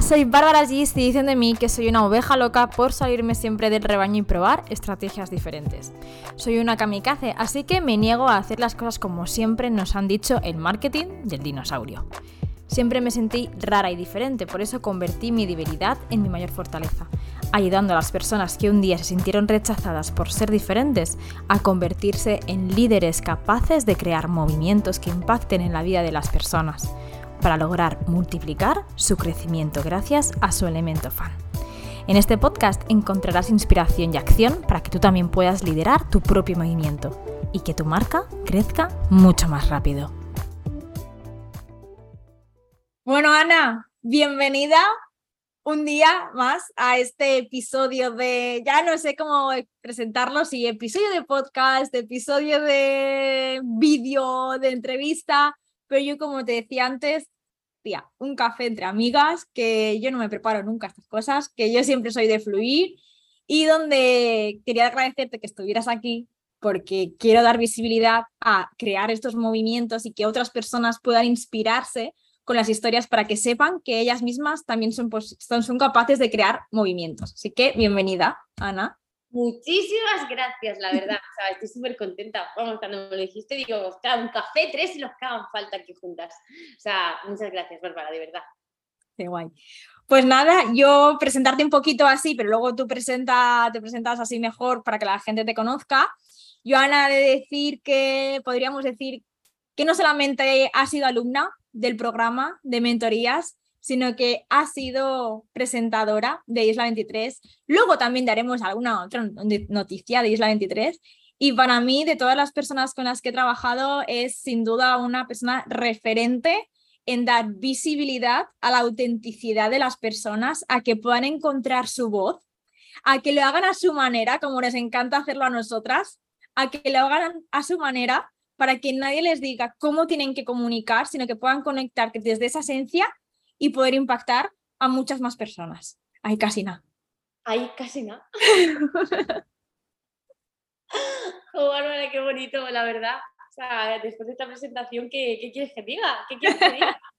Soy Bárbara Gis y dicen de mí que soy una oveja loca por salirme siempre del rebaño y probar estrategias diferentes. Soy una kamikaze, así que me niego a hacer las cosas como siempre nos han dicho el marketing del dinosaurio. Siempre me sentí rara y diferente, por eso convertí mi debilidad en mi mayor fortaleza, ayudando a las personas que un día se sintieron rechazadas por ser diferentes a convertirse en líderes capaces de crear movimientos que impacten en la vida de las personas para lograr multiplicar su crecimiento gracias a su elemento fan. En este podcast encontrarás inspiración y acción para que tú también puedas liderar tu propio movimiento y que tu marca crezca mucho más rápido. Bueno, Ana, bienvenida un día más a este episodio de, ya no sé cómo presentarlo, si episodio de podcast, episodio de vídeo, de entrevista, pero yo como te decía antes, un café entre amigas, que yo no me preparo nunca estas cosas, que yo siempre soy de fluir y donde quería agradecerte que estuvieras aquí porque quiero dar visibilidad a crear estos movimientos y que otras personas puedan inspirarse con las historias para que sepan que ellas mismas también son, son, son capaces de crear movimientos. Así que bienvenida, Ana. Muchísimas gracias, la verdad. estoy súper contenta. Vamos, cuando me lo dijiste, digo, ostras, un café, tres y los que hagan falta aquí juntas. O sea, muchas gracias, Bárbara, de verdad. Qué guay. Pues nada, yo presentarte un poquito así, pero luego tú presenta, te presentas así mejor para que la gente te conozca. Yo, Ana, de decir que podríamos decir que no solamente has sido alumna del programa de mentorías, sino que ha sido presentadora de Isla 23. Luego también daremos alguna otra noticia de Isla 23. Y para mí, de todas las personas con las que he trabajado, es sin duda una persona referente en dar visibilidad a la autenticidad de las personas, a que puedan encontrar su voz, a que lo hagan a su manera, como les encanta hacerlo a nosotras, a que lo hagan a su manera para que nadie les diga cómo tienen que comunicar, sino que puedan conectar desde esa esencia y poder impactar a muchas más personas. Hay casi nada. Hay casi nada. oh, Bárbara, qué bonito, la verdad. O sea, después de esta presentación, ¿qué, quieres que diga? ¿Qué quieres que diga?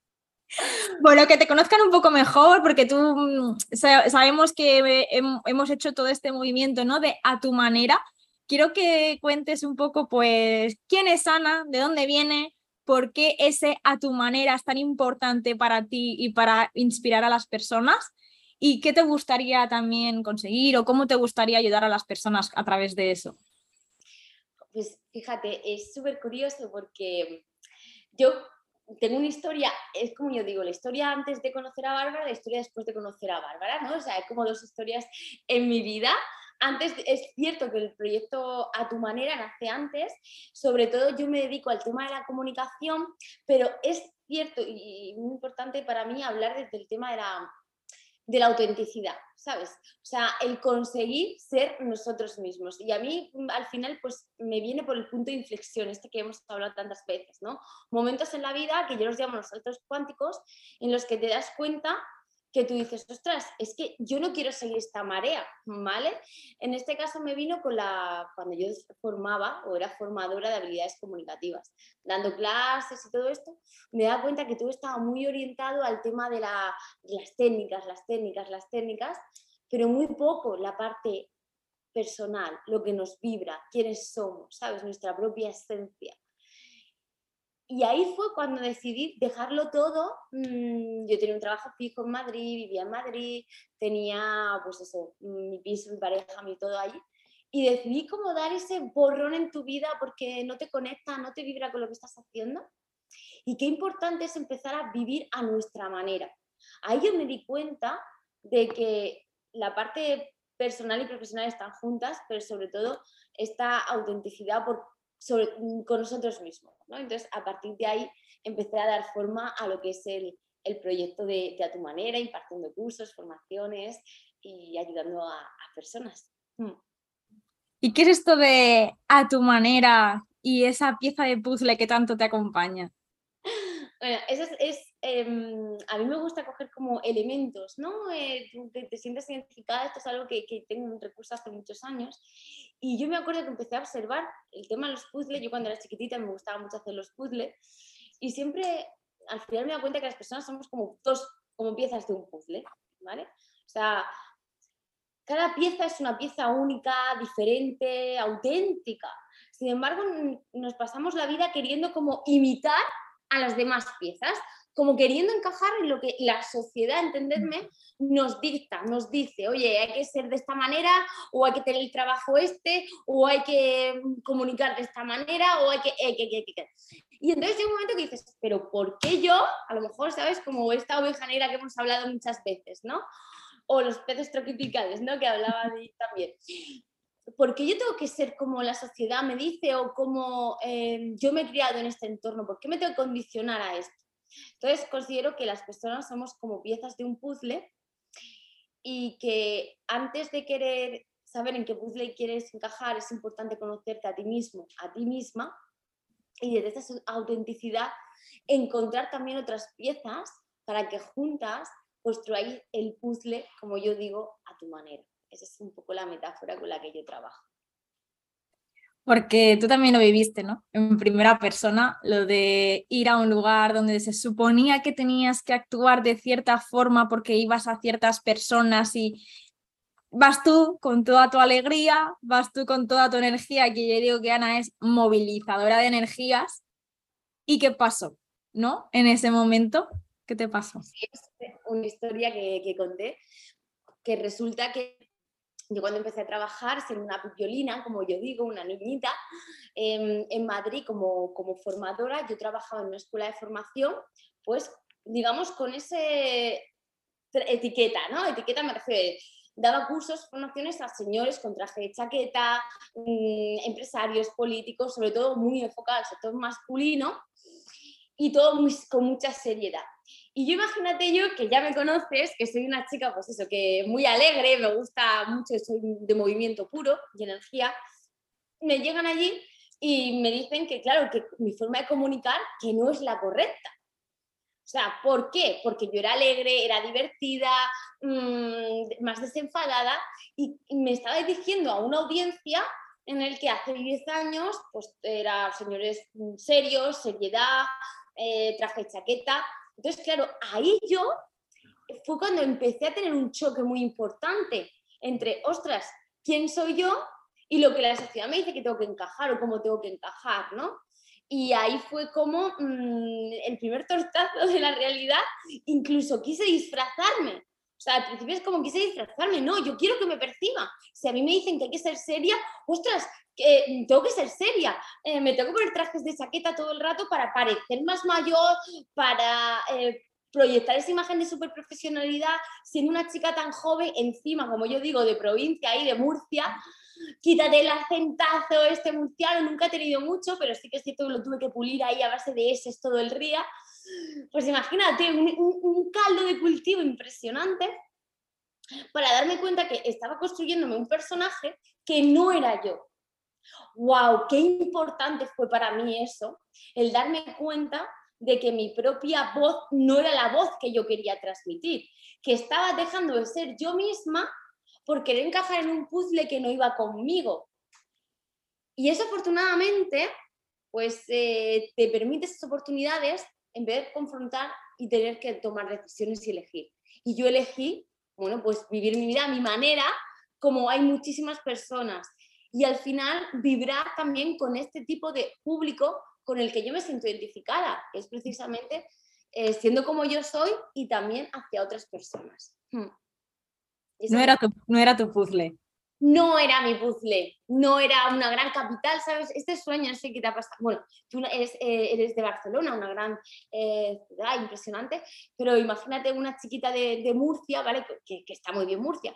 Bueno, que te conozcan un poco mejor, porque tú mm, sabemos que hemos hecho todo este movimiento, ¿no? De a tu manera. Quiero que cuentes un poco, pues, quién es Ana, de dónde viene, por qué ese a tu manera es tan importante para ti y para inspirar a las personas y qué te gustaría también conseguir o cómo te gustaría ayudar a las personas a través de eso. Pues fíjate, es súper curioso porque yo tengo una historia, es como yo digo, la historia antes de conocer a Bárbara, la historia después de conocer a Bárbara, ¿no? O sea, hay como dos historias en mi vida antes es cierto que el proyecto A tu manera nace antes, sobre todo yo me dedico al tema de la comunicación, pero es cierto y muy importante para mí hablar desde el tema de la, de la autenticidad, ¿sabes? O sea, el conseguir ser nosotros mismos. Y a mí al final pues me viene por el punto de inflexión, este que hemos hablado tantas veces, ¿no? Momentos en la vida que yo los llamo los saltos cuánticos, en los que te das cuenta que tú dices, ostras, es que yo no quiero seguir esta marea, ¿vale? En este caso me vino con la, cuando yo formaba o era formadora de habilidades comunicativas, dando clases y todo esto, me da cuenta que todo estaba muy orientado al tema de, de las técnicas, las técnicas, las técnicas, pero muy poco la parte personal, lo que nos vibra, quiénes somos, ¿sabes? Nuestra propia esencia. Y ahí fue cuando decidí dejarlo todo. Mm, yo tenía un trabajo fijo en Madrid, vivía en Madrid, tenía pues eso, mi piso, mi pareja, mi todo allí. Y decidí como dar ese borrón en tu vida porque no te conecta, no te vibra con lo que estás haciendo. Y qué importante es empezar a vivir a nuestra manera. Ahí yo me di cuenta de que la parte personal y profesional están juntas, pero sobre todo esta autenticidad por Mm, con nosotros mismos. Entonces, a partir de ahí empecé a dar forma a lo que es el, proyecto de, A Tu Manera, impartiendo cursos, formaciones y ayudando a, personas. Mm. ¿Y qué es esto de A Tu Manera y esa pieza de puzzle que tanto te acompaña? Bueno, eso es, em, a mí me gusta coger como elementos, ¿no? Eh, te, te, sientes identificada, esto es algo que, que tengo un recurso hace muchos años y yo me acuerdo que empecé a observar el tema de los puzzles. Yo cuando era chiquitita me gustaba mucho hacer los puzzles. Y siempre, al final me da cuenta que las personas somos como dos como piezas de un puzzle, ¿vale? O sea, cada pieza es una pieza única, diferente, auténtica. Sin embargo, nos pasamos la vida queriendo como imitar a las demás piezas, como queriendo encajar en lo que la sociedad, entendedme, nos dicta, nos dice, oye, hay que ser de esta manera, o hay que tener el trabajo este, o hay que comunicar de esta manera, o hay que... Y entonces llega un momento que dices, pero ¿por qué yo? A lo mejor, ¿sabes? Como esta oveja negra que hemos hablado muchas veces, ¿no? O los peces tropicales, ¿no? Que hablaba de también. ¿Por qué yo tengo que ser como la sociedad me dice o como eh, yo me he criado en este entorno? ¿Por qué me tengo que condicionar a esto? Entonces considero que las personas somos como piezas de un puzzle y que antes de querer saber en qué puzzle quieres encajar es importante conocerte a ti mismo, a ti misma y desde esa autenticidad encontrar también otras piezas para que juntas construáis el puzzle, como yo digo, a tu manera. Esa es un poco la metáfora con la que yo trabajo porque tú también lo viviste, ¿no? En primera persona, lo de ir a un lugar donde se suponía que tenías que actuar de cierta forma porque ibas a ciertas personas y vas tú con toda tu alegría, vas tú con toda tu energía, que yo digo que Ana es movilizadora de energías. ¿Y qué pasó? ¿No? En ese momento, ¿qué te pasó? Es una historia que, que conté, que resulta que yo cuando empecé a trabajar, ser una violina, como yo digo, una niñita, em, en Madrid como, como formadora, yo trabajaba en una escuela de formación, pues digamos con ese etiqueta, ¿no? Etiqueta me refiero, daba cursos, formaciones a señores con traje de chaqueta, mm, empresarios, políticos, sobre todo muy enfocado al sector masculino y todo con mucha seriedad. Y yo imagínate yo que ya me conoces, que soy una chica, pues eso, que muy alegre, me gusta mucho, soy de movimiento puro y energía. Me llegan allí y me dicen que, claro, que mi forma de comunicar que no es la correcta. O sea, ¿por qué? Porque yo era alegre, era divertida, mmm, más desenfadada y me estaba dirigiendo a una audiencia en el que hace 10 años pues eran señores serios, seriedad, eh, traje chaqueta entonces, claro, ahí yo fue cuando empecé a tener un choque muy importante entre, ostras, ¿quién soy yo? Y lo que la sociedad me dice que tengo que encajar o cómo tengo que encajar, ¿no? Y ahí fue como mm, el primer tortazo de la realidad, incluso quise disfrazarme. Sea, al principio es como quise disfrazarme, no, yo quiero que me perciba. Si a mí me dicen que hay que ser seria, ostras, que tengo que ser seria, eh, me tengo que poner trajes de chaqueta todo el rato para parecer más mayor, para eh, proyectar esa imagen de super profesionalidad, siendo una chica tan joven, encima, como yo digo, de provincia y de Murcia, quítate el acentazo este murciano, nunca he tenido mucho, pero sí que es cierto que lo tuve que pulir ahí a base de S todo el día. Pues imagínate, un caldo de cultivo impresionante para darme cuenta que estaba construyéndome un personaje que no era yo, wow, qué importante fue para mí eso, el darme cuenta de que mi propia voz no era la voz que yo quería transmitir, que estaba dejando de ser yo misma por querer encajar en un puzzle que no iba conmigo. Y eso afortunadamente, pues eh, te permite esas oportunidades en vez de confrontar y tener que tomar decisiones y elegir. Y yo elegí, bueno, pues vivir mi vida a mi manera, como hay muchísimas personas y al final vibrar también con este tipo de público con el que yo me siento identificada, que es precisamente eh, siendo como yo soy y también hacia otras personas. Hmm. No era, tu, no era tu puzzle. No era mi puzzle, no era una gran capital, ¿sabes? Este sueño, no sé qué te ha pasado. Bueno, tú eres, eh, eres de Barcelona, una gran eh, ciudad impresionante, pero imagínate una chiquita de, Murcia, ¿vale? Que, está muy bien Murcia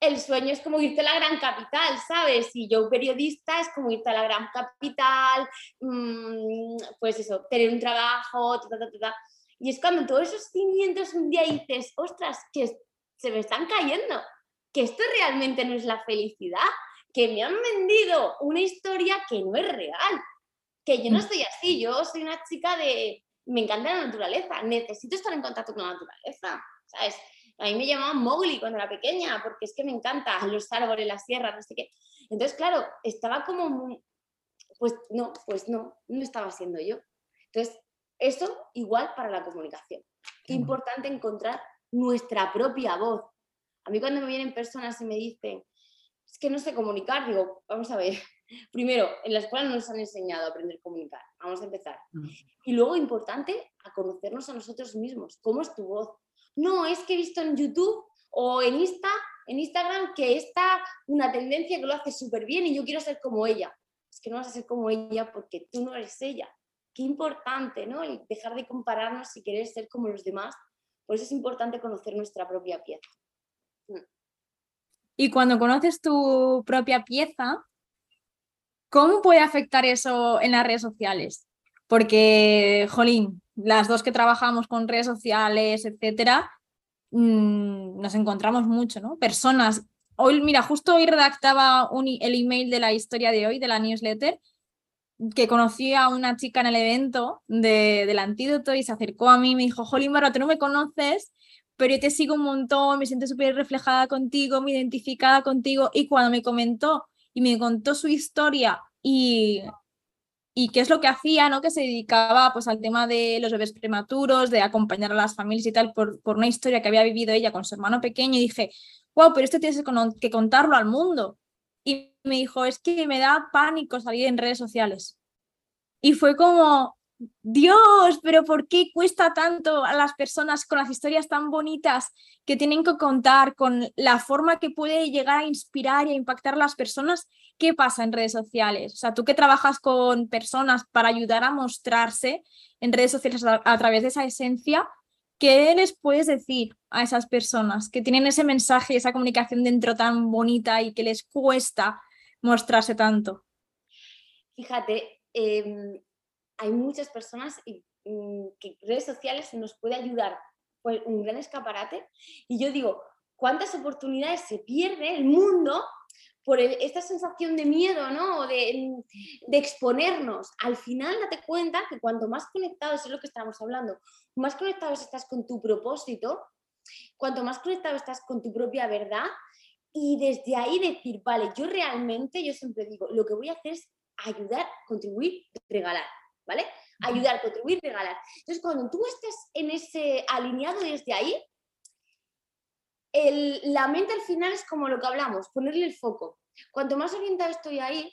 el sueño es como irte a la gran capital, ¿sabes? Y yo periodista es como irte a la gran capital, mm, pues eso, tener un trabajo, y es cuando todos esos cimientos un día dices, ostras, que se me están cayendo, que esto realmente no es la felicidad, que me han vendido una historia que no es real, que yo no mm. estoy así, yo soy una chica de, me encanta la naturaleza, necesito estar en contacto con la naturaleza, ¿sabes? A mí me llamaban Mowgli cuando era pequeña, porque es que me encanta los árboles, las sierras, no sé qué. Entonces, claro, estaba como, pues no, pues no, no estaba siendo yo. Entonces, Eso igual para la comunicación. Qué importante encontrar nuestra propia voz. A mí cuando me vienen personas y me dicen, es que no sé comunicar, digo, vamos a ver, primero, en la escuela no nos han enseñado a aprender a comunicar, vamos a empezar. Mm. Y luego, importante, a conocernos a nosotros mismos, cómo es tu voz. No, es que he visto en YouTube o en Insta, en Instagram que está una tendencia que lo hace súper bien y yo quiero ser como ella. Es que no vas a ser como ella porque tú no eres ella. Qué importante, ¿no? El dejar de compararnos y querer ser como los demás. Por eso es importante conocer nuestra propia pieza. Y cuando conoces tu propia pieza, ¿cómo puede afectar eso en las redes sociales? Porque, jolín, las dos que trabajamos con redes sociales, etcétera, mm, nos encontramos mucho, ¿no? Personas. Hoy, mira, justo hoy redactaba el email de la historia de hoy, de la newsletter, que conocí a una chica en el evento de, del antídoto y se acercó a mí y me dijo, Jolín, Barra, tú no me conoces, pero yo te sigo un montón, me siento súper reflejada contigo, me identificada contigo. Y cuando me comentó y me contó su historia y, y qué es lo que hacía, ¿no? Que se dedicaba pues al tema de los bebés prematuros, de acompañar a las familias y tal, por, por una historia que había vivido ella con su hermano pequeño, y dije, wow, pero esto tienes que contarlo al mundo. Y me dijo, es que me da pánico salir en redes sociales. Y fue como, Dios, pero ¿por qué cuesta tanto a las personas con las historias tan bonitas que tienen que contar, con la forma que puede llegar a inspirar y a impactar a las personas? ¿Qué pasa en redes sociales? O sea, tú que trabajas con personas para ayudar a mostrarse en redes sociales a, través de esa esencia, ¿qué les puedes decir a esas personas que tienen ese mensaje, esa comunicación dentro tan bonita y que les cuesta mostrarse tanto? Fíjate, em, hay muchas personas y, mm, que redes sociales nos puede ayudar pues, un gran escaparate. Y yo digo, ¿cuántas oportunidades se pierde el mundo por esta sensación de miedo, ¿no? De, mm, de, exponernos. Al final date cuenta que cuanto más conectados, es lo que estamos hablando, más conectados estás con tu propósito, cuanto más conectado estás con tu propia verdad, y desde ahí decir, vale, yo realmente, yo siempre digo, lo que voy a hacer es ayudar, contribuir, regalar. ¿Vale? Ayudar, contribuir, regalar. Entonces, cuando tú estés en ese alineado desde ahí, la mente al final es como lo que hablamos, ponerle el foco. Cuanto más orientado estoy ahí,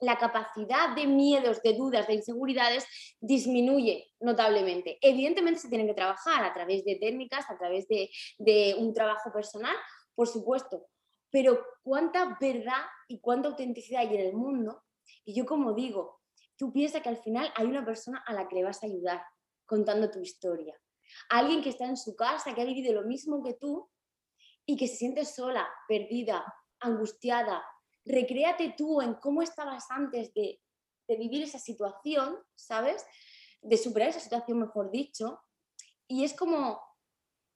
la capacidad de miedos, de dudas, de inseguridades disminuye notablemente. Evidentemente se tienen que trabajar a través de técnicas, a través de, de un trabajo personal, por supuesto, pero cuánta verdad y cuánta autenticidad hay en el mundo. Y yo como digo, tú piensas que al final hay una persona a la que le vas a ayudar contando tu historia. Alguien que está en su casa, que ha vivido lo mismo que tú y que se siente sola, perdida, angustiada. Recréate tú en cómo estabas antes de, vivir esa situación, ¿sabes? De superar esa situación, mejor dicho. Y es como,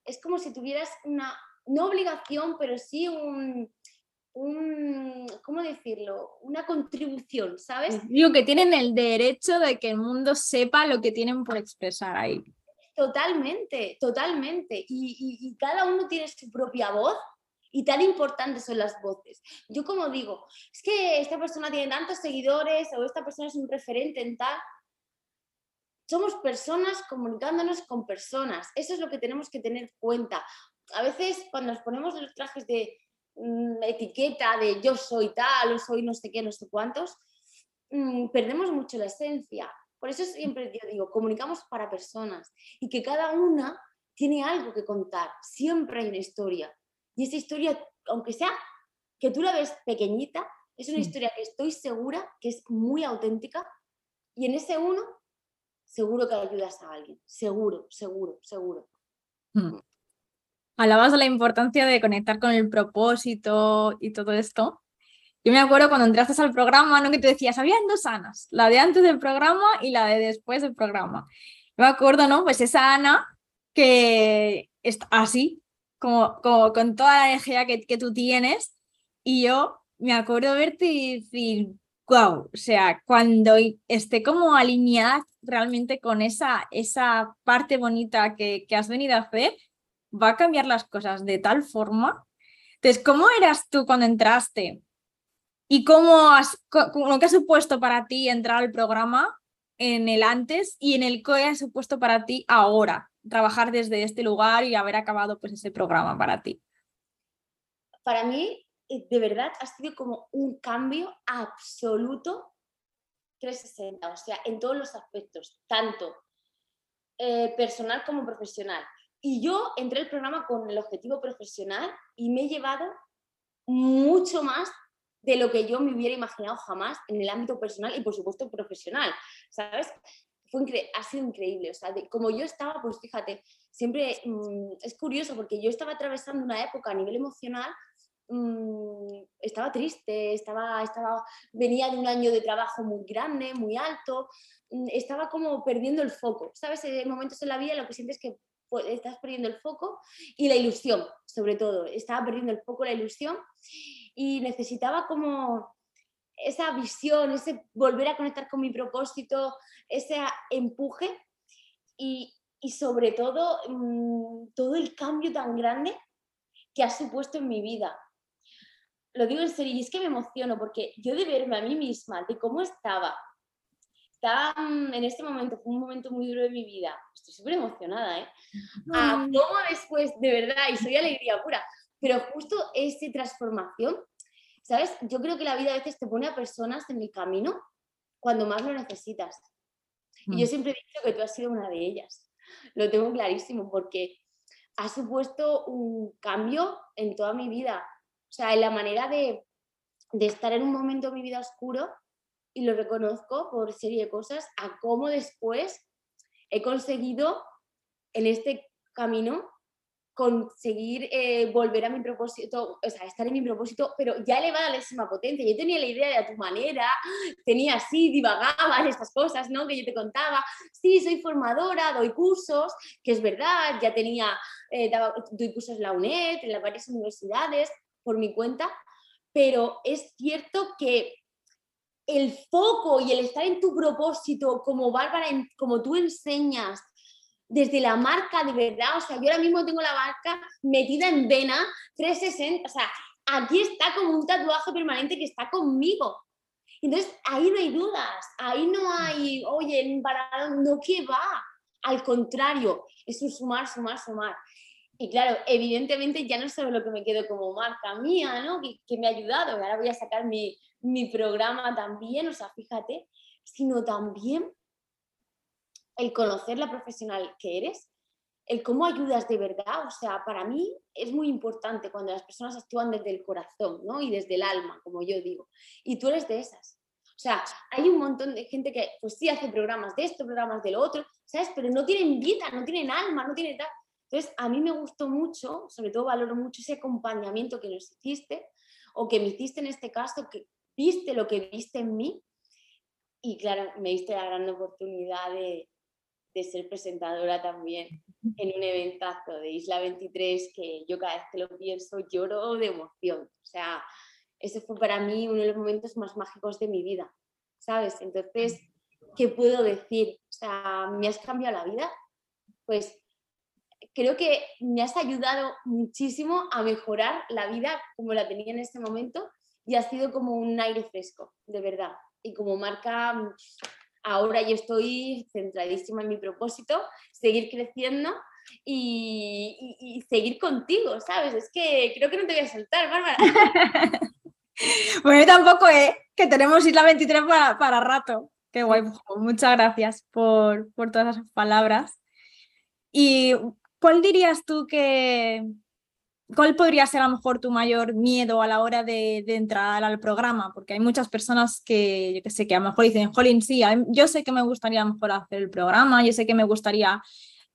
es como si tuvieras una, no obligación, pero sí un, un, ¿cómo decirlo? Una contribución, ¿sabes? Digo que tienen el derecho de que el mundo sepa lo que tienen por expresar ahí. Totalmente, totalmente. Y, cada uno tiene su propia voz y tan importantes son las voces. Yo como digo, es que esta persona tiene tantos seguidores o esta persona es un referente en tal. Somos personas comunicándonos con personas. Eso es lo que tenemos que tener cuenta. A veces cuando nos ponemos los trajes de, etiqueta de yo soy tal o soy no sé qué, no sé cuántos, mm, perdemos mucho la esencia. Por eso siempre yo digo, comunicamos para personas y que cada una tiene algo que contar. Siempre hay una historia. Y esa historia, aunque sea que tú la ves pequeñita, es una historia que estoy segura que es muy auténtica y en ese uno seguro que ayudas a alguien. Seguro, seguro, seguro. Hablabas de la importancia de conectar con el propósito y todo esto. Yo me acuerdo cuando entraste al programa, ¿no? Que te decías, había dos Anas, la de antes del programa y la de después del programa. Yo me acuerdo, ¿no? Pues esa Ana que está así, como, como con toda la energía que, que tú tienes, y yo me acuerdo verte y decir, wow, o sea, cuando esté como alineada realmente con esa, esa parte bonita que, que has venido a hacer, va a cambiar las cosas de tal forma. Entonces, ¿cómo eras tú cuando entraste? ¿Y cómo has, lo que ha supuesto para ti entrar al programa? en el antes y en el que ha supuesto para ti ahora, trabajar desde este lugar y haber acabado pues ese programa para ti? Para mí, eh, de verdad, ha sido como un cambio absoluto 360, o sea, en todos los aspectos, tanto eh, personal como profesional. Y yo entré al programa con el objetivo profesional y me he llevado mucho más de lo que yo me hubiera imaginado jamás en el ámbito personal y por supuesto profesional, ¿sabes? Fue ha sido increíble, o sea, como yo estaba, pues fíjate, siempre mm, es curioso porque yo estaba atravesando una época a nivel emocional mm, estaba triste, estaba, estaba, venía de un año de trabajo muy grande, muy alto, mm, estaba como perdiendo el foco, ¿sabes? En momentos en la vida lo que sientes es que estás perdiendo el foco y la ilusión, sobre todo, estaba perdiendo el foco, la ilusión y necesitaba como esa visión, ese volver a conectar con mi propósito, ese empuje y, sobre todo mm, todo el cambio tan grande que ha supuesto en mi vida. Lo digo en serio y es que me emociono porque yo de verme a mí misma, de cómo estaba, estaba en este momento, fue un momento muy duro de mi vida, estoy súper emocionada, ¿eh? A cómo después, de verdad, y soy alegría pura, pero justo esa transformación, ¿sabes? Yo creo que la vida a veces te pone a personas en el camino cuando más lo necesitas. Y yo mm. siempre he dicho que tú has sido una de ellas. Lo tengo clarísimo porque ha supuesto un cambio en toda mi vida. O sea, en la manera de, de estar en un momento de mi vida oscuro, y lo reconozco por serie de cosas, a cómo después he conseguido en este camino conseguir eh, volver a mi propósito, o sea, estar en mi propósito, pero ya elevada a la máxima potencia. Yo tenía la idea de a tu manera, tenía así, divagaba estas cosas, ¿no? Que yo te contaba. Sí, soy formadora, doy cursos, que es verdad, ya tenía, eh, doy cursos en la UNED, en las varias universidades, por mi cuenta, pero es cierto que el foco y el estar en tu propósito, como Bárbara, como tú enseñas, desde la marca de verdad, o sea, yo ahora mismo tengo la marca metida en vena 360, o sea, aquí está como un tatuaje permanente que está conmigo. Entonces, ahí no hay dudas, ahí no hay, oye, para, no que va, al contrario, es sumar, sumar, sumar. Y claro, evidentemente ya no solo lo que me quedo como marca mía, ¿no? Que, me ha ayudado, ahora voy a sacar mi, mi programa también, o sea, fíjate, sino también el conocer la profesional que eres, el cómo ayudas de verdad, o sea, para mí es muy importante cuando las personas actúan desde el corazón, ¿no? Y desde el alma, como yo digo. Y tú eres de esas. O sea, hay un montón de gente que, pues sí, hace programas de esto, programas de lo otro, ¿sabes? Pero no tienen vida, no tienen alma, no tienen tal. Entonces, a mí me gustó mucho, sobre todo valoro mucho ese acompañamiento que nos hiciste, o que me hiciste en este caso, que viste lo que viste en mí, y claro, me diste la gran oportunidad de, de ser presentadora también en un eventazo de Isla 23 que yo cada vez que lo pienso lloro de emoción. O sea, ese fue para mí uno de los momentos más mágicos de mi vida, ¿sabes? Entonces, ¿qué puedo decir? O sea, ¿me has cambiado la vida? Pues creo que me has ayudado muchísimo a mejorar la vida como la tenía en este momento y ha sido como un aire fresco, de verdad. Y como marca ahora yo estoy centradísima en mi propósito, seguir creciendo y, seguir contigo, ¿sabes? Es que creo que no te voy a soltar, Bárbara. bueno, tampoco, ¿eh? Que tenemos Isla 23 para, para rato. Qué guay. Muchas gracias por, por todas esas palabras. ¿Y cuál dirías tú que, ¿Cuál podría ser a lo mejor tu mayor miedo a la hora de, entrar al programa? Porque hay muchas personas que, yo que sé, que a lo mejor dicen, jolín, sí, yo sé que me gustaría mejor hacer el programa, yo sé que me gustaría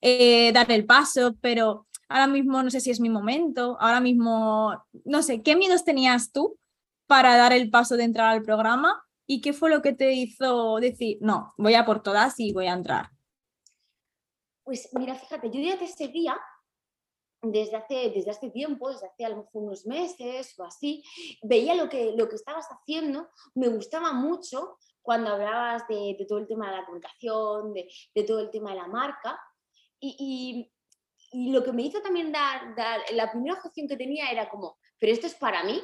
eh, dar el paso, pero ahora mismo no sé si es mi momento, ahora mismo, no sé, ¿qué miedos tenías tú para dar el paso de entrar al programa? ¿Y qué fue lo que te hizo decir, no, voy a por todas y voy a entrar? Pues mira, fíjate, yo ya te seguía desde hace, desde hace tiempo, desde hace a unos meses o así, veía lo que, lo que estabas haciendo, me gustaba mucho cuando hablabas de, todo el tema de la comunicación, de, todo el tema de la marca. Y, lo que me hizo también dar, dar, la primera objeción que tenía era como, pero esto es para mí.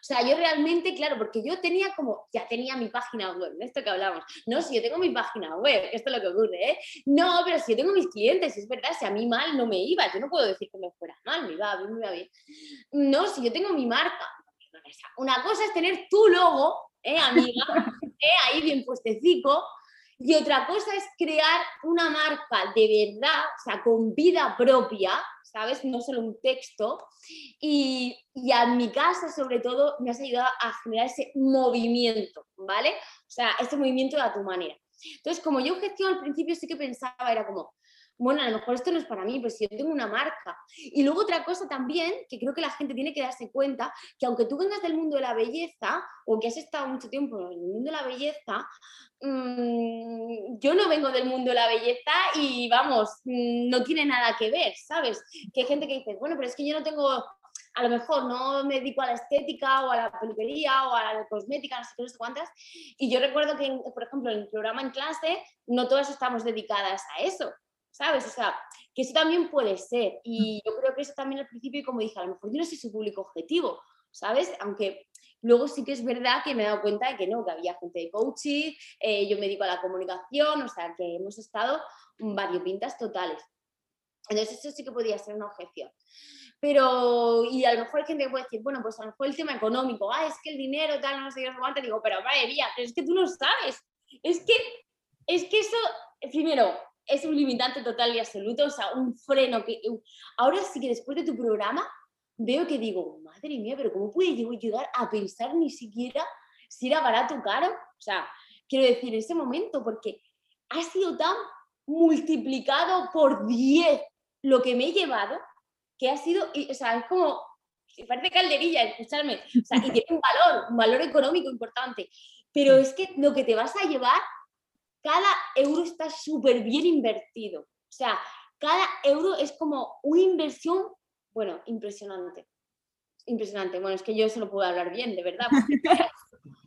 O sea, yo realmente, claro, porque yo tenía como, ya tenía mi página web, de esto que hablamos. No, si yo tengo mi página web, esto es lo que ocurre, ¿eh? No, pero si yo tengo mis clientes, es verdad, si a mí mal no me iba, yo no puedo decir que me fuera mal, me iba bien, me iba bien. No, si yo tengo mi marca, una cosa es tener tu logo, ¿eh, amiga? ¿eh? Ahí bien puestecico. Y otra cosa es crear una marca de verdad, o sea, con vida propia, ¿sabes? No solo un texto. Y, y en mi caso, sobre todo, me has ayudado a generar ese movimiento, ¿vale? O sea, ese movimiento a tu manera. Entonces, como yo gestión al principio sí que pensaba, era como, bueno, a lo mejor esto no es para mí, pero si yo tengo una marca. Y luego otra cosa también, que creo que la gente tiene que darse cuenta, que aunque tú vengas del mundo de la belleza, o que has estado mucho tiempo en el mundo de la belleza, mmm, yo no vengo del mundo de la belleza y vamos, mmm, no tiene nada que ver, ¿sabes? Que hay gente que dice, bueno, pero es que yo no tengo a lo mejor no me dedico a la estética o a la peluquería o a la cosmética, no sé qué, no sé cuántas. Y yo recuerdo que, por ejemplo, en el programa en clase, no todas estamos dedicadas a eso. ¿Sabes? O sea, que eso también puede ser. Y yo creo que eso también al principio, como dije, a lo mejor yo no soy su público objetivo, ¿sabes? Aunque luego sí que es verdad que me he dado cuenta de que no, que había gente de coaching, eh, yo me dedico a la comunicación, o sea, que hemos estado variopintas totales. Entonces eso sí que podría ser una objeción. Pero, y a lo mejor hay gente que puede decir, bueno, pues a lo mejor el tema económico, ah, es que el dinero, tal, no sé qué, no digo, pero madre mía, pero es que tú no sabes. Es que, es que eso, primero, es un limitante total y absoluto, o sea, un freno que... Ahora sí que después de tu programa veo que digo, madre mía, pero ¿cómo pude llegar a pensar ni siquiera si era barato o caro? O sea, quiero decir, en ese momento, porque ha sido tan multiplicado por 10 lo que me he llevado, que ha sido, o sea, es como, parece calderilla, escucharme, o sea, y tiene un valor, un valor económico importante, pero es que lo que te vas a llevar cada euro está súper bien invertido. O sea, cada euro es como una inversión, bueno, impresionante. Impresionante. Bueno, es que yo solo puedo hablar bien, de verdad.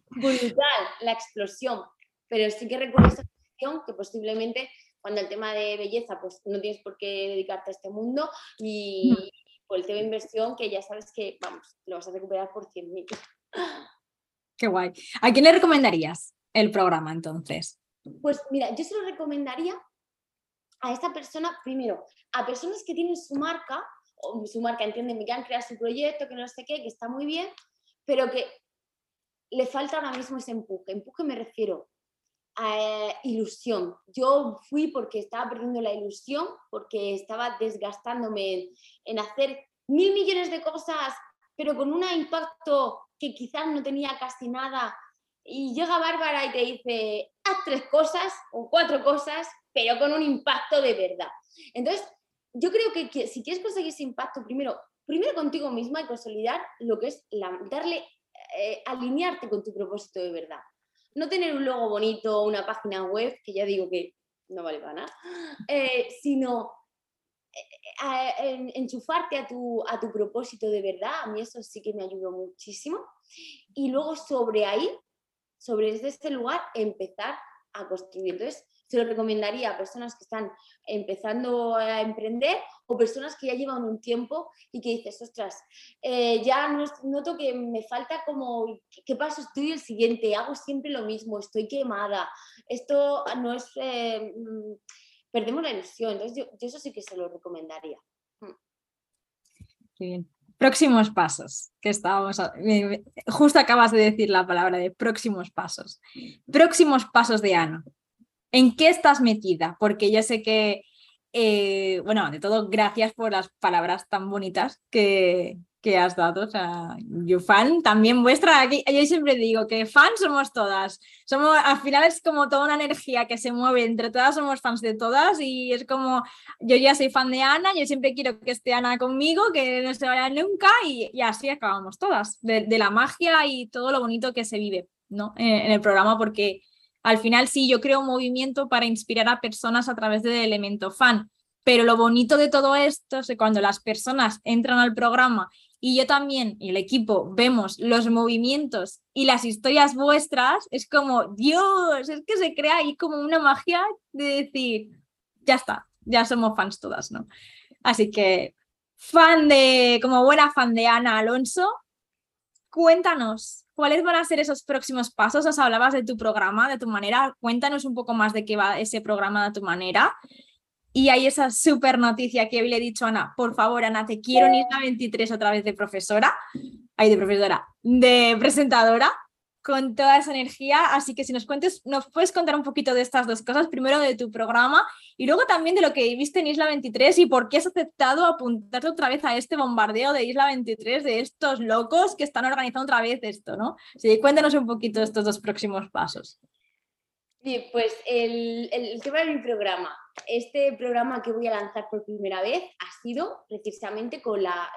brutal la explosión. Pero sí que recuerdo esa explosión que posiblemente cuando el tema de belleza, pues no tienes por qué dedicarte a este mundo y por el tema de inversión, que ya sabes que, vamos, lo vas a recuperar por 100.000. Qué guay. ¿A quién le recomendarías el programa entonces? Pues mira, yo se lo recomendaría a esta persona, primero, a personas que tienen su marca, o su marca, entienden, que han creado su proyecto, que no sé qué, que está muy bien, pero que le falta ahora mismo ese empuje. Empuje me refiero a eh, ilusión. Yo fui porque estaba perdiendo la ilusión, porque estaba desgastándome en hacer mil millones de cosas, pero con un impacto que quizás no tenía casi nada y llega Bárbara y te dice, haz tres cosas o cuatro cosas, pero con un impacto de verdad. Entonces, yo creo que, si quieres conseguir ese impacto, primero, primero contigo misma y consolidar lo que es darle, eh, alinearte con tu propósito de verdad. No tener un logo bonito, una página web, que ya digo que no vale para nada, eh, sino eh, enchufarte a tu, a tu propósito de verdad. A mí eso sí que me ayudó muchísimo. Y luego sobre ahí sobre este lugar empezar a construir. Entonces, se lo recomendaría a personas que están empezando a emprender o personas que ya llevan un tiempo y que dices, ostras, eh, ya noto que me falta como, ¿qué paso estoy el siguiente? Hago siempre lo mismo, estoy quemada, esto no es, eh, mm, perdemos la ilusión. Entonces, yo, eso sí que se lo recomendaría. Qué bien. Próximos pasos, que estábamos, justo acabas de decir la palabra de próximos pasos. Próximos pasos de Ana. ¿En qué estás metida? Porque yo sé que, eh, bueno, de todo, gracias por las palabras tan bonitas que, que has dado. O sea, yo fan también vuestra. Aquí, yo siempre digo que fans somos todas. Somos, al final es como toda una energía que se mueve entre todas, somos fans de todas y es como, yo ya soy fan de Ana, yo siempre quiero que esté Ana conmigo, que no se vaya nunca y, y así acabamos todas, de, de, la magia y todo lo bonito que se vive ¿no? en, en el programa porque al final sí, yo creo un movimiento para inspirar a personas a través del elemento fan. Pero lo bonito de todo esto es que cuando las personas entran al programa y yo también y el equipo vemos los movimientos y las historias vuestras, es como, Dios, es que se crea ahí como una magia de decir, ya está, ya somos fans todas, ¿no? Así que fan de, como buena fan de Ana Alonso, cuéntanos, ¿cuáles van a ser esos próximos pasos? Os hablabas de tu programa, de tu manera. Cuéntanos un poco más de qué va ese programa de tu manera. Y hay esa súper noticia que le he dicho a Ana, por favor, Ana, te quiero en Isla 23 otra vez de profesora, ay, de profesora, de presentadora, con toda esa energía. Así que si nos cuentes, nos puedes contar un poquito de estas dos cosas, primero de tu programa y luego también de lo que viste en Isla 23 y por qué has aceptado apuntarte otra vez a este bombardeo de Isla 23, de estos locos que están organizando otra vez esto, ¿no? Sí, cuéntanos un poquito estos dos próximos pasos. Sí, pues el, el, tema de mi programa. Este programa que voy a lanzar por primera vez ha sido precisamente con la,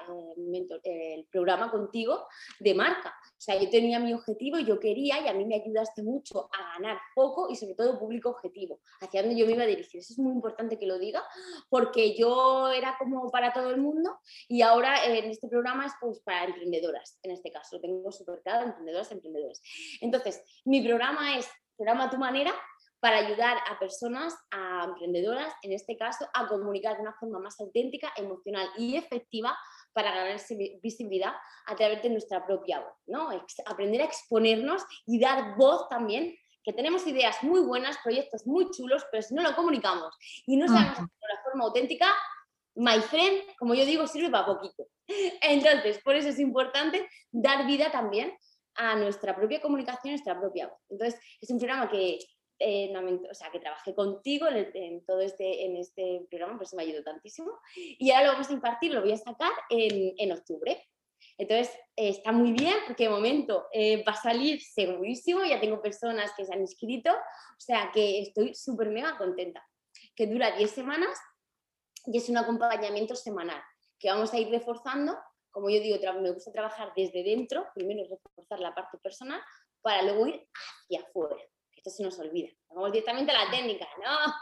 eh, el programa contigo de marca. O sea, yo tenía mi objetivo, yo quería y a mí me ayudaste mucho a ganar poco y sobre todo público objetivo, hacia donde yo me iba a dirigir. Eso es muy importante que lo diga porque yo era como para todo el mundo y ahora en este programa es pues para emprendedoras, en este caso, lo tengo súper claro, emprendedoras, emprendedores. Entonces, mi programa es Programa Tu Manera para ayudar a personas, a emprendedoras, en este caso, a comunicar de una forma más auténtica, emocional y efectiva para ganar visibilidad a través de nuestra propia voz, ¿no? aprender a exponernos y dar voz también, que tenemos ideas muy buenas, proyectos muy chulos, pero si no lo comunicamos y no sabemos hacerlo de una forma auténtica, my friend, como yo digo, sirve para poquito. Entonces, por eso es importante dar vida también a nuestra propia comunicación, nuestra propia voz. Entonces, es un programa que o sea, que trabajé contigo en, todo este, en este programa, por eso me ayudó tantísimo. Y ahora lo vamos a impartir, lo voy a sacar en, en octubre. Entonces, eh, está muy bien porque de momento eh, va a salir segurísimo, ya tengo personas que se han inscrito, o sea que estoy súper mega contenta. Que dura 10 semanas y es un acompañamiento semanal que vamos a ir reforzando. Como yo digo, me gusta trabajar desde dentro, primero reforzar la parte personal para luego ir hacia afuera esto se nos olvida. Vamos directamente a la técnica, no,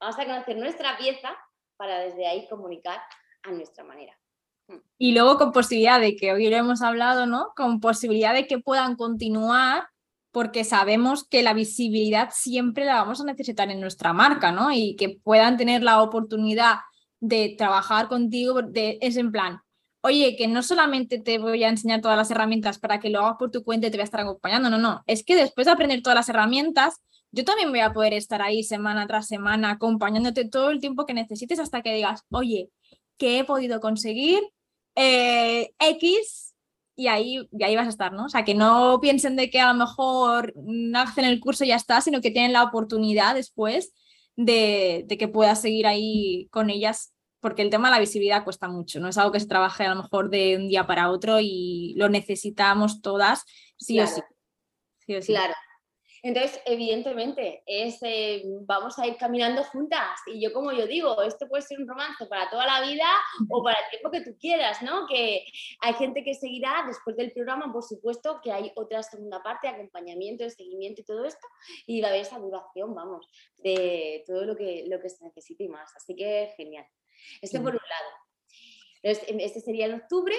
vamos a conocer nuestra pieza para desde ahí comunicar a nuestra manera. Y luego con posibilidad de que hoy lo hemos hablado, ¿no? Con posibilidad de que puedan continuar porque sabemos que la visibilidad siempre la vamos a necesitar en nuestra marca, ¿no? Y que puedan tener la oportunidad de trabajar contigo, de, es en plan, oye, que no solamente te voy a enseñar todas las herramientas para que lo hagas por tu cuenta y te voy a estar acompañando, no, no, es que después de aprender todas las herramientas, yo también voy a poder estar ahí semana tras semana acompañándote todo el tiempo que necesites hasta que digas, oye, ¿qué he podido conseguir? Eh, X y ahí, y ahí vas a estar, ¿no? O sea, que no piensen de que a lo mejor hacen el curso y ya está, sino que tienen la oportunidad después de, de que puedas seguir ahí con ellas porque el tema de la visibilidad cuesta mucho, no es algo que se trabaje a lo mejor de un día para otro y lo necesitamos todas sí, o, sí. Claro. Entonces, evidentemente, es, eh, vamos a ir caminando juntas. Y yo, como yo digo, esto puede ser un romance para toda la vida o para el tiempo que tú quieras, ¿no? Que hay gente que seguirá después del programa, por supuesto, que hay otra segunda parte, acompañamiento, de seguimiento y todo esto. Y va a haber esa duración, vamos, de todo lo que, lo que se necesite y más. Así que genial. Este por un lado. Este sería en octubre.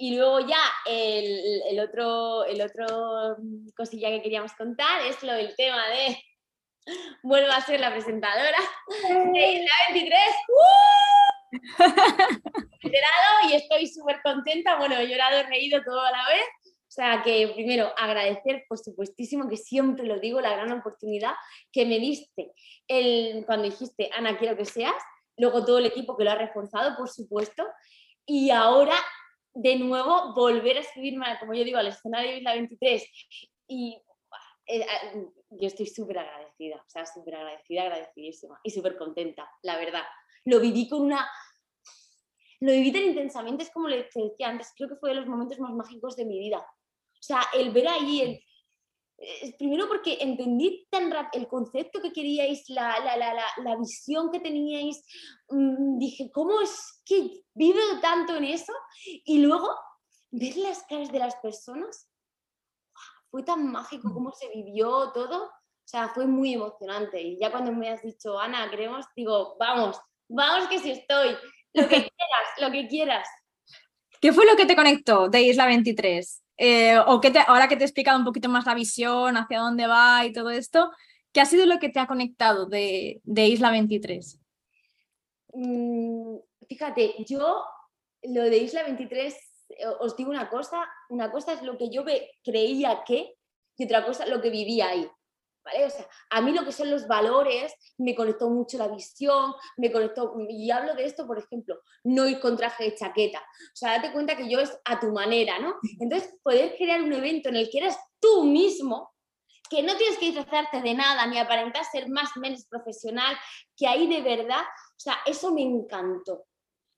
Y luego ya el, otro, el otro mm, cosilla que queríamos contar es lo del tema de vuelvo a ser la presentadora de la 23. He llorado y estoy súper contenta. Bueno, he llorado, he reído todo a la vez. O sea, que primero agradecer, por supuestísimo, que siempre lo digo, la gran oportunidad que me diste el, cuando dijiste, Ana, quiero que seas, luego todo el equipo que lo ha reforzado, por supuesto, y ahora de nuevo volver a escribirme, como yo digo, al escenario de Isla 23 y eh, yo estoy súper agradecida, o sea, súper agradecida, agradecidísima y súper contenta, la verdad. Lo viví con una... Lo viví tan intensamente, es como le decía antes, creo que fue de los momentos más mágicos de mi vida. O sea, el ver ahí el, eh, primero porque entendí tan el concepto que queríais, la, la, la, la visión que teníais, mm, dije, ¿cómo es que vivo tanto en eso? Y luego ver las caras de las personas, fue tan mágico cómo se vivió todo, o sea, fue muy emocionante. Y ya cuando me has dicho, Ana, queremos, digo, vamos, vamos que si estoy, lo que quieras, lo que quieras. ¿Qué fue lo que te conectó de Isla 23? Eh, o que te, ahora que te he explicado un poquito más la visión, hacia dónde va y todo esto, ¿qué ha sido lo que te ha conectado de, Isla 23? Mm, fíjate, yo lo de Isla 23 os digo una cosa, una cosa es lo que yo creía que y otra cosa lo que vivía ahí. ¿Vale? O sea, a mí lo que son los valores me conectó mucho la visión, me conectó, y hablo de esto, por ejemplo, no ir con traje de chaqueta. O sea, date cuenta que yo es a tu manera, ¿no? Entonces, poder crear un evento en el que eres tú mismo, que no tienes que disfrazarte de nada ni aparentar ser más o menos profesional, que ahí de verdad, o sea, eso me encantó.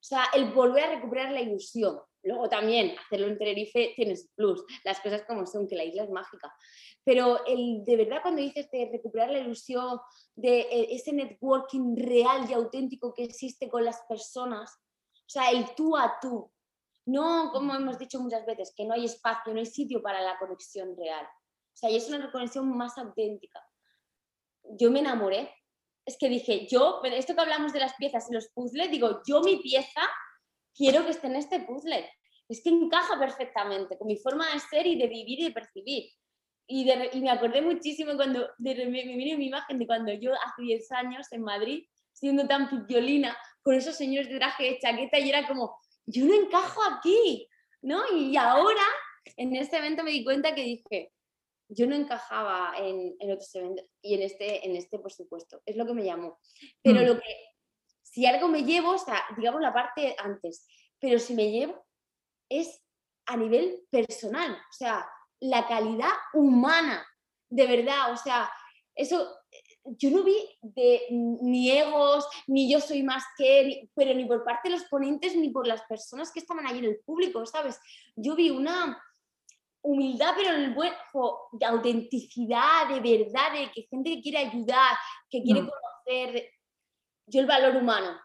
O sea, el volver a recuperar la ilusión. Luego también hacerlo en Tenerife tienes plus, las cosas como son, que la isla es mágica. Pero el, de verdad cuando dices de recuperar la ilusión, de eh, ese networking real y auténtico que existe con las personas, o sea, el tú a tú, no como hemos dicho muchas veces, que no hay espacio, no hay sitio para la conexión real. O sea, y es una conexión más auténtica. Yo me enamoré. Es que dije, yo, esto que hablamos de las piezas y los puzzles, digo, yo mi pieza quiero que esté en este puzzle. Es que encaja perfectamente con mi forma de ser y de vivir y de percibir. Y, me acordé muchísimo cuando me, me vino mi imagen de cuando yo hace 10 años en Madrid, siendo tan violina, con esos señores de traje de chaqueta, y era como, yo no encajo aquí, ¿no? Y ahora, en este evento me di cuenta que dije, yo no encajaba en, otros eventos y en este, en este, por supuesto, es lo que me llamó. Pero mm. lo que, si algo me llevo, o sea, digamos la parte antes, pero si me llevo es a nivel personal, o sea, la calidad humana, de verdad, o sea, eso, yo no vi de ni egos, ni yo soy más que, pero ni por parte de los ponentes, ni por las personas que estaban ahí en el público, ¿sabes? Yo vi una humildad, pero en el buen, de autenticidad, de verdad, de que gente que quiere ayudar, que quiere mm. conocer, yo el valor humano,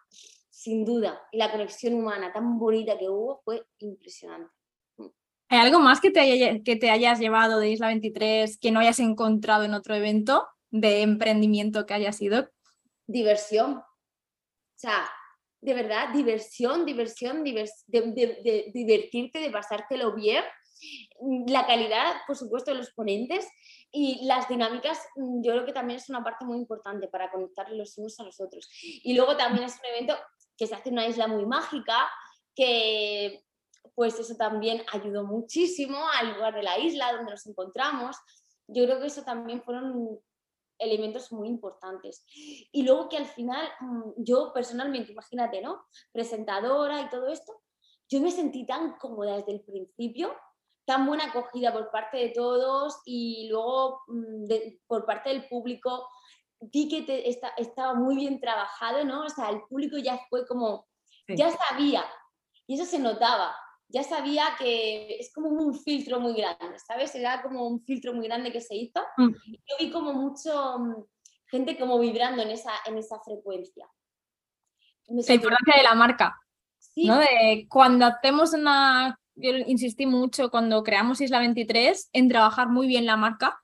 sin duda, y la conexión humana tan bonita que hubo fue impresionante. ¿Hay algo más que te, que te hayas llevado de Isla 23 que no hayas encontrado en otro evento de emprendimiento que haya sido? Diversión. O sea, de verdad, diversión, diversión, de, divertirte, de pasártelo bien. La calidad, por supuesto, de los ponentes y las dinámicas, yo creo que también es una parte muy importante para conectar los unos a los otros. Y luego también es un evento que se hace en una isla muy mágica, que pues eso también ayudó muchísimo al lugar de la isla donde nos encontramos. Yo creo que eso también fueron elementos muy importantes. Y luego que al final, mm, yo personalmente, imagínate, ¿no? Presentadora y todo esto, yo me sentí tan cómoda desde el principio, tan buena acogida por parte de todos y luego mm, por parte del público vi que estaba muy bien trabajado, ¿no? O sea, el público ya fue como, ya sabía, y eso se notaba, ya sabía que es como un filtro muy grande, ¿sabes? Era como un filtro muy grande que se hizo. Mm. Y yo vi como mucho mm, gente como vibrando en esa, en esa frecuencia. La importancia de la marca, ¿Sí? ¿no? De cuando hacemos una, yo insistí mucho cuando creamos Isla 23 en trabajar muy bien la marca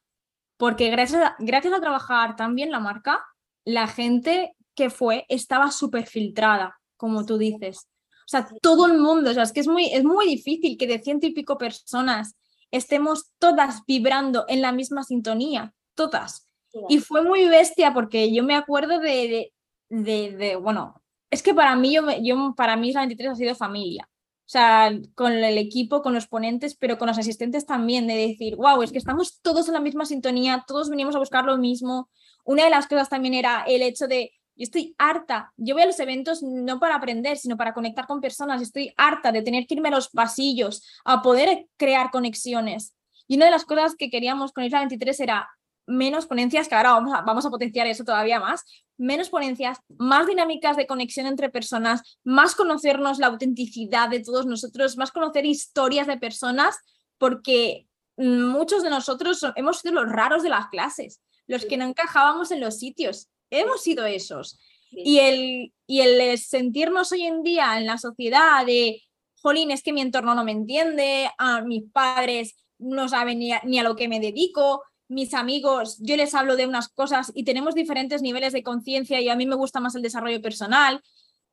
porque gracias a, gracias a trabajar tan bien la marca, la gente que fue estaba súper filtrada, como tú dices. O sea, todo el mundo, o sea, es que es muy, es muy difícil que de ciento y pico personas estemos todas vibrando en la misma sintonía, todas. Y fue muy bestia porque yo me acuerdo de, de, de, bueno, es que para mí, yo, yo, para mí la 23 ha sido familia. Sea, con el equipo, con los ponentes, pero con los asistentes también, de decir, wow, es que estamos todos en la misma sintonía, todos venimos a buscar lo mismo. Una de las cosas también era el hecho de, yo estoy harta, yo voy a los eventos no para aprender, sino para conectar con personas, estoy harta de tener que irme a los pasillos, a poder crear conexiones. Y una de las cosas que queríamos con Isla 23 era menos ponencias, que ahora vamos a potenciar eso todavía más, menos ponencias, más dinámicas de conexión entre personas, más conocernos la autenticidad de todos nosotros, más conocer historias de personas, porque muchos de nosotros hemos sido los raros de las clases, los que no encajábamos en los sitios, hemos sido esos. Y, el, y el sentirnos hoy en día en la sociedad de, jolín, es que mi entorno no me entiende, a mis padres no saben ni ni a lo que me dedico, mis amigos, yo les hablo de unas cosas y tenemos diferentes niveles de conciencia y a mí me gusta más el desarrollo personal.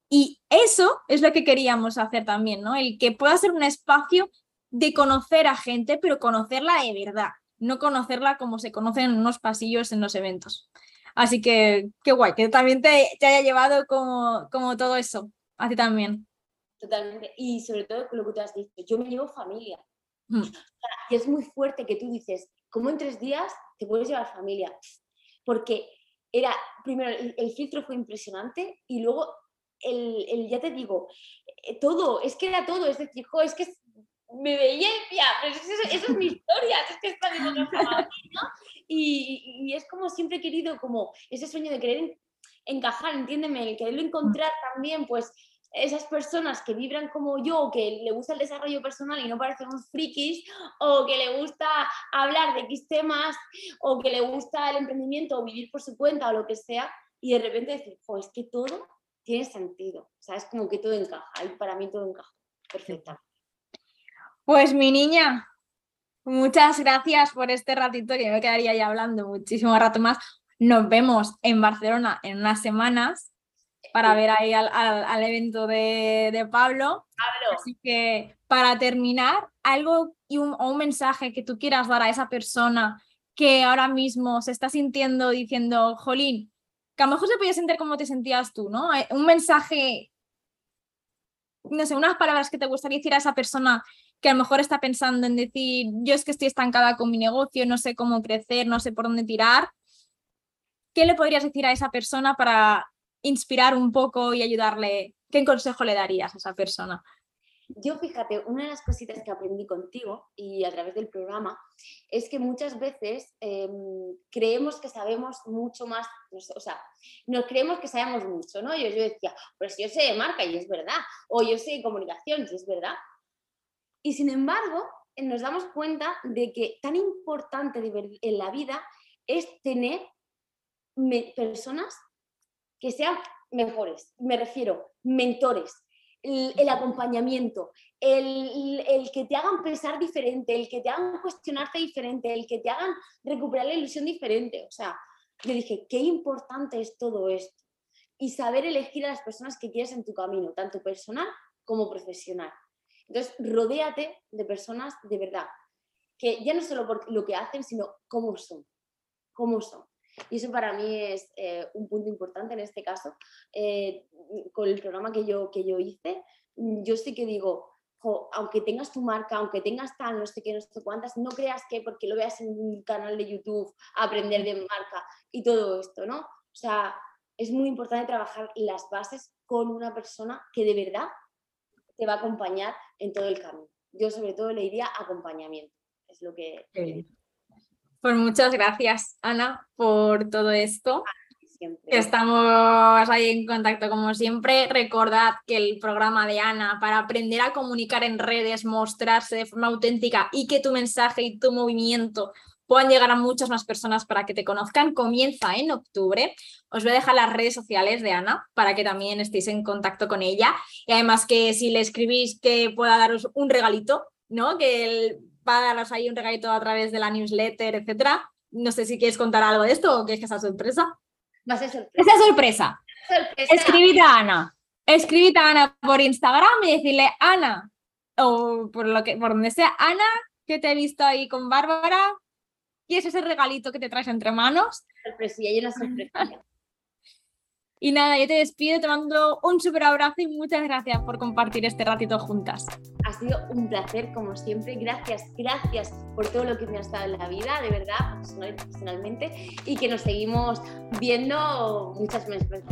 Y eso es lo que queríamos hacer también, ¿no? El que pueda ser un espacio de conocer a gente, pero conocerla de verdad, no conocerla como se conocen en unos pasillos en los eventos. Así que qué guay, que también te, te haya llevado como, como todo eso, a ti también. Totalmente. Y sobre todo con lo que tú has dicho, yo me llevo familia. Mm. y es muy fuerte que tú dices, ¿cómo en tres días te puedes llevar familia? Porque era, primero, el, filtro fue impresionante y luego, el, ya te digo, eh, todo, es que era todo, es decir, es que me veía pero eso, es mi historia, es que está ¿no? Y, y, es como siempre he querido, como ese sueño de querer encajar, entiéndeme, el quererlo encontrar también, pues esas personas que vibran como yo, que le gusta el desarrollo personal y no parecemos frikis, o que le gusta hablar de X temas, o que le gusta el emprendimiento o vivir por su cuenta o lo que sea, y de repente decir, es que todo tiene sentido, o sea, es como que todo encaja, para mí todo encaja perfectamente. Pues mi niña, muchas gracias por este ratito que me quedaría ya hablando muchísimo rato más. Nos vemos en Barcelona en unas semanas para ver ahí al, evento de, Pablo. Así que para terminar, algo y un, o un mensaje que tú quieras dar a esa persona que ahora mismo se está sintiendo diciendo, Jolín, que a lo mejor se podía sentir como te sentías tú, ¿no? Eh, un mensaje, no sé, unas palabras que te gustaría decir a esa persona que a lo mejor está pensando en decir, yo es que estoy estancada con mi negocio, no sé cómo crecer, no sé por dónde tirar. ¿Qué le podrías decir a esa persona para inspirar un poco y ayudarle? ¿Qué consejo le darías a esa persona? Yo fíjate, una de las cositas que aprendí contigo y a través del programa es que muchas veces em, creemos que sabemos mucho más, o sea, nos creemos que sabemos mucho, ¿no? Yo, yo decía, pues yo sé de marca y es verdad, o yo sé de comunicación y es verdad. Y sin embargo, nos damos cuenta de que tan importante en la vida es tener personas que sean mejores. Me refiero, mentores, el, acompañamiento, el, el, que te hagan pensar diferente, el que te hagan cuestionarte diferente, el que te hagan recuperar la ilusión diferente. O sea, yo dije, qué importante es todo esto. Y saber elegir a las personas que quieres en tu camino, tanto personal como profesional. Entonces, rodéate de personas de verdad, que ya no solo por lo que hacen, sino cómo son. Cómo son. Y eso para mí es eh, un punto importante en este caso. Eh, con el programa que yo, que yo hice, yo sí que digo, aunque tengas tu marca, aunque tengas tal, no sé qué, no sé cuántas, no creas que porque lo veas en un canal de YouTube, aprender de marca y todo esto, ¿no? O sea, es muy importante trabajar las bases con una persona que de verdad te va a acompañar en todo el camino. Yo sobre todo le diría acompañamiento, es lo que... Pues muchas gracias, Ana, por todo esto. Estamos ahí en contacto como siempre. Recordad que el programa de Ana para aprender a comunicar en redes, mostrarse de forma auténtica y que tu mensaje y tu movimiento puedan llegar a muchas más personas para que te conozcan, comienza en octubre. Os voy a dejar las redes sociales de Ana para que también estéis en contacto con ella. Y además que si le escribís que pueda daros un regalito, ¿no? Que el daros ahí un regalito a través de la newsletter, etcétera. No sé si quieres contar algo de esto o quieres que sea sorpresa. Va a ser sorpresa. Esa sorpresa. sorpresa. Escribid a Ana. Escribid a Ana por Instagram y decirle, Ana, o por lo que, por donde sea, Ana, que te he visto ahí con Bárbara. Y es ese regalito que te traes entre manos. Sorpresa, y hay una sorpresa. Y nada, yo te despido, te mando un súper abrazo y muchas gracias por compartir este ratito juntas. Ha sido un placer, como siempre. Gracias, gracias por todo lo que me has dado en la vida, de verdad, profesionalmente, y que nos seguimos viendo muchas veces.